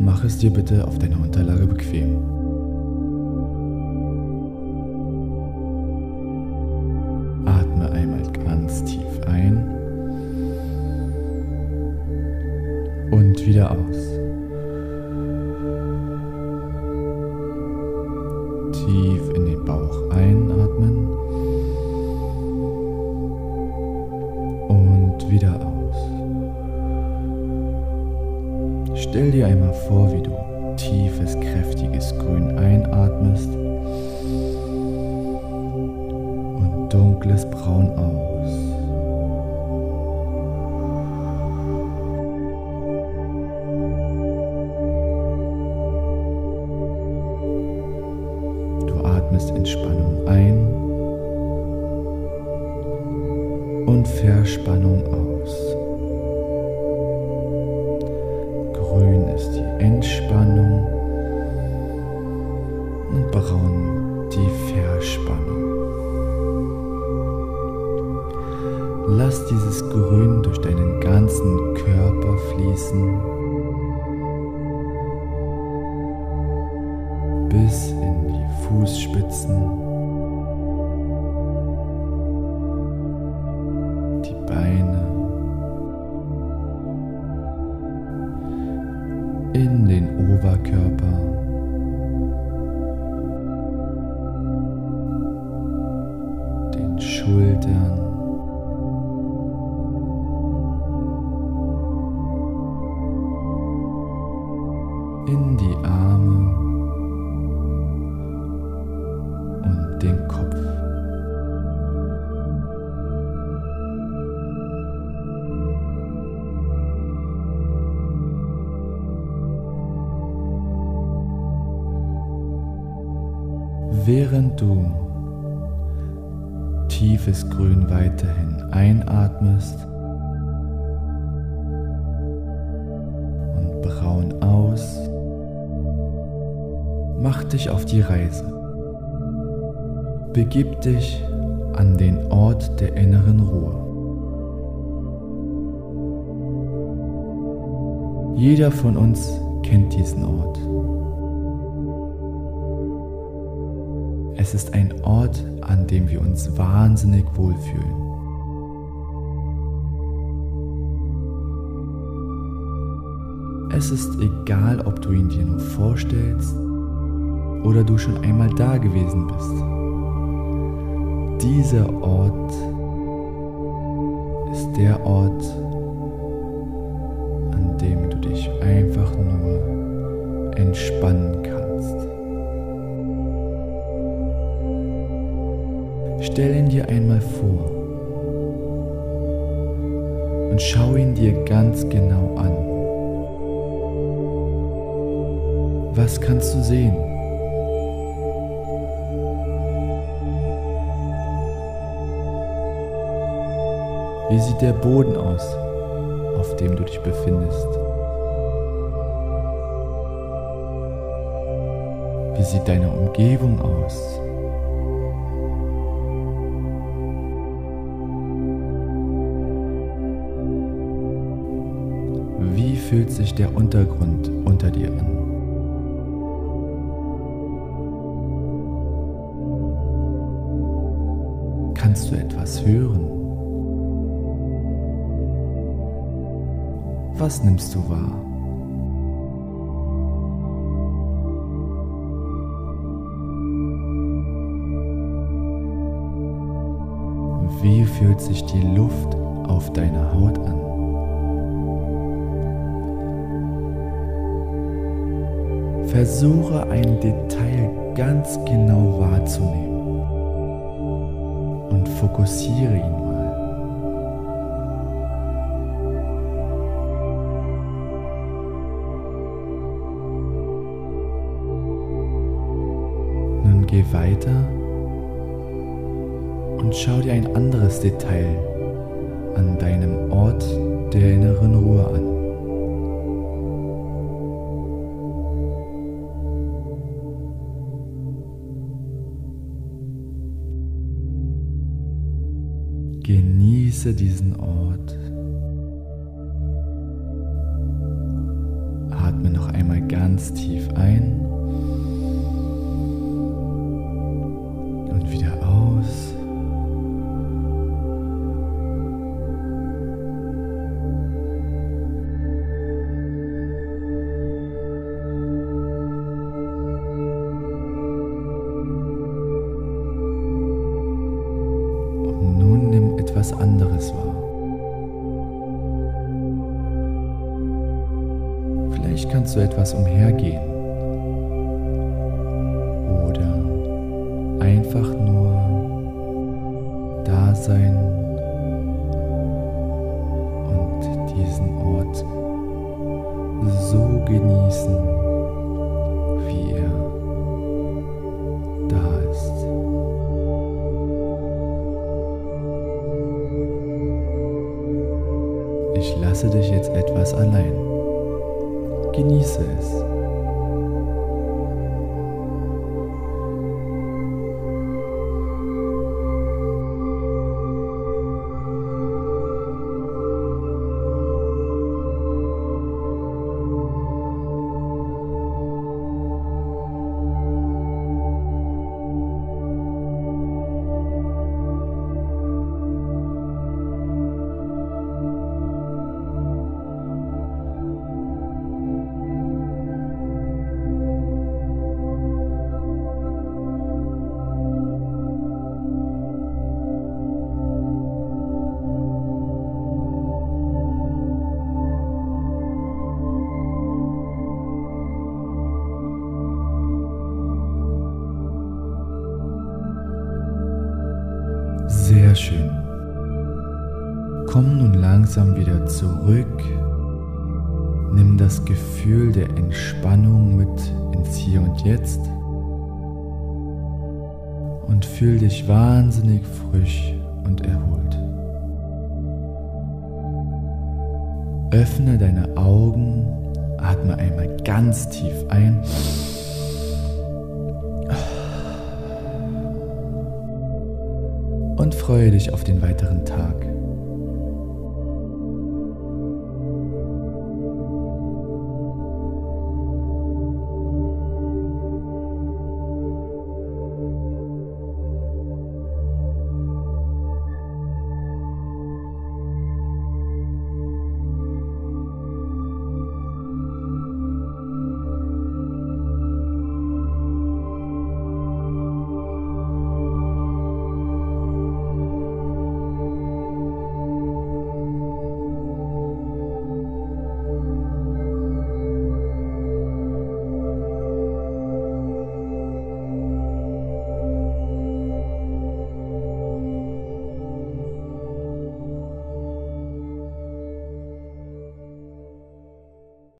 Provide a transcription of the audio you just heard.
Mach es dir bitte auf deiner Unterlage bequem. Atme einmal ganz tief ein und wieder aus. Tief in den Bauch einatmen und wieder aus. Stell dir einmal vor, wie du tiefes, kräftiges Grün einatmest und dunkles Braun aus. Du atmest Entspannung ein und Verspannung aus. Entspannung und braun die Verspannung. Lass dieses Grün durch deinen ganzen Körper fließen bis in die Fußspitzen, in den Oberkörper. Den Schultern. Während du tiefes Grün weiterhin einatmest und braun aus, mach dich auf die Reise. Begib dich an den Ort der inneren Ruhe. Jeder von uns kennt diesen Ort. Es ist ein Ort, an dem wir uns wahnsinnig wohlfühlen. Es ist egal, ob du ihn dir nur vorstellst oder du schon einmal da gewesen bist. Dieser Ort ist der Ort, an dem du dich einfach nur entspannen kannst. Stell ihn dir einmal vor und schau ihn dir ganz genau an. Was kannst du sehen? Wie sieht der Boden aus, auf dem du dich befindest? Wie sieht deine Umgebung aus? Wie fühlt sich der Untergrund unter dir an? Kannst du etwas hören? Was nimmst du wahr? Wie fühlt sich die Luft auf deiner Haut an? Versuche ein Detail ganz genau wahrzunehmen und fokussiere ihn mal. Nun geh weiter und schau dir ein anderes Detail an deinem Ort der inneren Ruhe an. Genieße diesen Ort. Atme noch einmal ganz tief ein etwas anderes wahr. Vielleicht kannst du etwas umhergehen oder einfach nur da sein Ich lasse dich jetzt etwas allein. Genieße es. Komm nun langsam wieder zurück. Nimm das Gefühl der Entspannung mit ins Hier und Jetzt und fühl dich wahnsinnig frisch und erholt. Öffne deine Augen, atme einmal ganz tief ein. und freue dich auf den weiteren Tag.